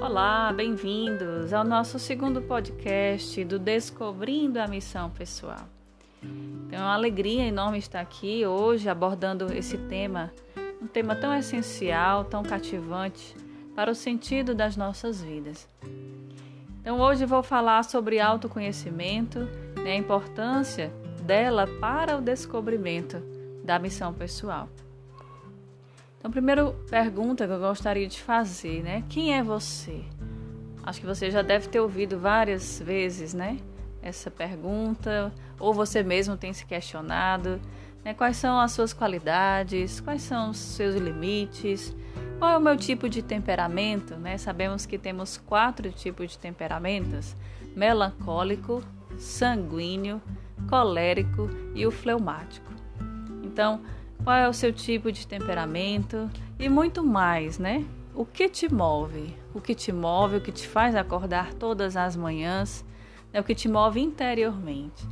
Olá, bem-vindos ao nosso segundo podcast do Descobrindo a Missão Pessoal. Então, é uma alegria enorme estar aqui hoje abordando esse tema, um tema tão essencial, tão cativante para o sentido das nossas vidas. Então, hoje vou falar sobre autoconhecimento, né, a importância dela para o descobrimento da missão pessoal. Então, primeira pergunta que eu gostaria de fazer, né? Quem é você? Acho que você já deve ter ouvido várias vezes, né? Essa pergunta, ou você mesmo tem se questionado, né? Quais são as suas qualidades? Quais são os seus limites? Qual é o meu tipo de temperamento, né? Sabemos que temos quatro tipos de temperamentos: melancólico, sanguíneo, colérico e o fleumático. Então, qual é o seu tipo de temperamento e muito mais, né? O que te move? O que te move, o que te faz acordar todas as manhãs, né? o que te move interiormente.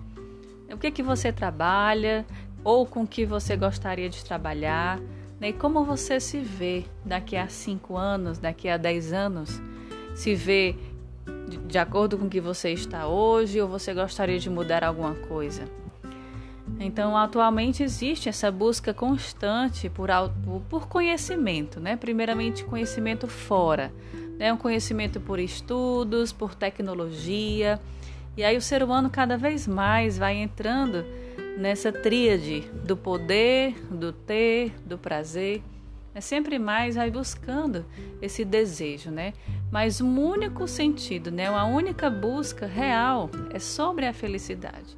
O que que você trabalha ou com que você gostaria de trabalhar, né? E como você se vê daqui a cinco anos, daqui a dez anos, se vê de acordo com o que você está hoje ou você gostaria de mudar alguma coisa? Então, atualmente existe essa busca constante por, por conhecimento, né? Primeiramente, conhecimento fora, né? Um conhecimento por estudos, por tecnologia. E aí o ser humano cada vez mais vai entrando nessa tríade do poder, do ter, do prazer. É sempre mais vai buscando esse desejo, né? Mas um único sentido, né? Uma única busca real é sobre a felicidade.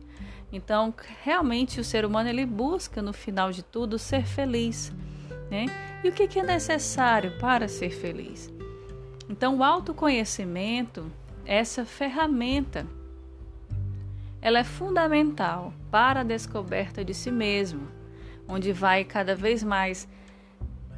Então, realmente o ser humano ele busca no final de tudo ser feliz, né? E o que é necessário para ser feliz? Então, o autoconhecimento, essa ferramenta, ela é fundamental para a descoberta de si mesmo, onde vai cada vez mais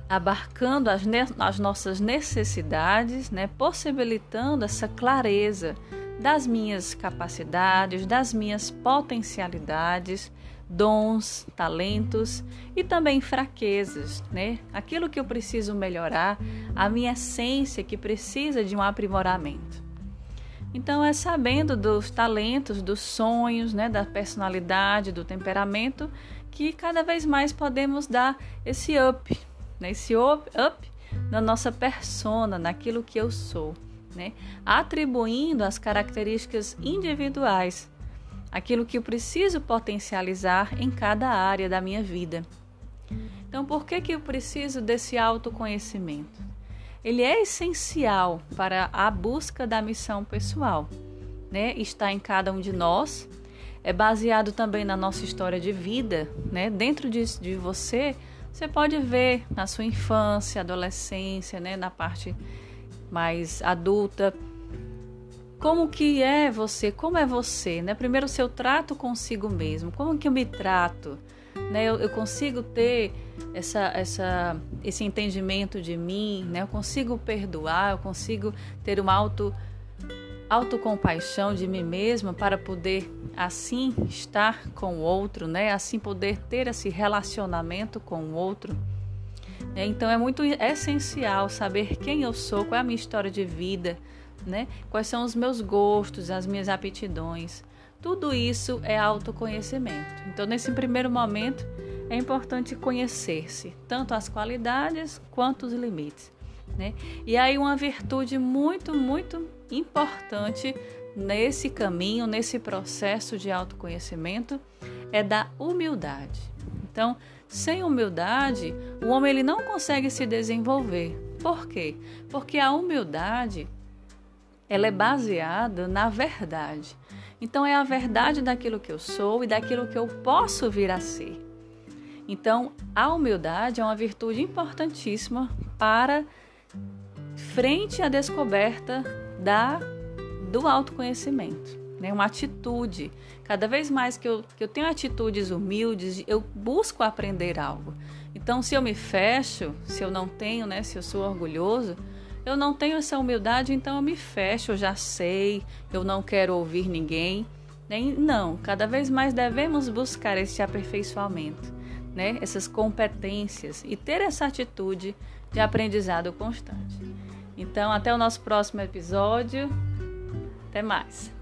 abarcando as, as nossas necessidades, né? possibilitando essa clareza das minhas capacidades, das minhas potencialidades, dons, talentos e também fraquezas, né? Aquilo que eu preciso melhorar, a minha essência que precisa de um aprimoramento. Então é sabendo dos talentos, dos sonhos, né, da personalidade, do temperamento que cada vez mais podemos dar esse up, né, esse up, up na nossa persona, naquilo que eu sou né? atribuindo as características individuais, aquilo que eu preciso potencializar em cada área da minha vida. Então, por que, que eu preciso desse autoconhecimento? Ele é essencial para a busca da missão pessoal. Né? Está em cada um de nós, é baseado também na nossa história de vida. Né? Dentro de, de você, você pode ver na sua infância, adolescência, né? na parte mais adulta. Como que é você? Como é você? Né? Primeiro o seu trato consigo mesmo. Como que eu me trato? Né? Eu, eu consigo ter essa, essa, esse entendimento de mim, né? Eu consigo perdoar, eu consigo ter uma auto autocompaixão de mim mesma para poder assim estar com o outro, né? Assim poder ter esse relacionamento com o outro. Né? Então é muito essencial saber quem eu sou, qual é a minha história de vida, né? quais são os meus gostos, as minhas aptidões. Tudo isso é autoconhecimento. Então, nesse primeiro momento, é importante conhecer-se, tanto as qualidades quanto os limites. Né? E aí, uma virtude muito, muito importante nesse caminho, nesse processo de autoconhecimento, é da humildade. Então, sem humildade, o homem ele não consegue se desenvolver. Por quê? Porque a humildade ela é baseada na verdade. Então é a verdade daquilo que eu sou e daquilo que eu posso vir a ser. Então, a humildade é uma virtude importantíssima para frente à descoberta da do autoconhecimento né? uma atitude. Cada vez mais que eu, que eu tenho atitudes humildes, eu busco aprender algo. Então, se eu me fecho, se eu não tenho, né, se eu sou orgulhoso, eu não tenho essa humildade, então eu me fecho, eu já sei, eu não quero ouvir ninguém. Nem, não, cada vez mais devemos buscar esse aperfeiçoamento, né? essas competências e ter essa atitude de aprendizado constante. Então, até o nosso próximo episódio. Até mais.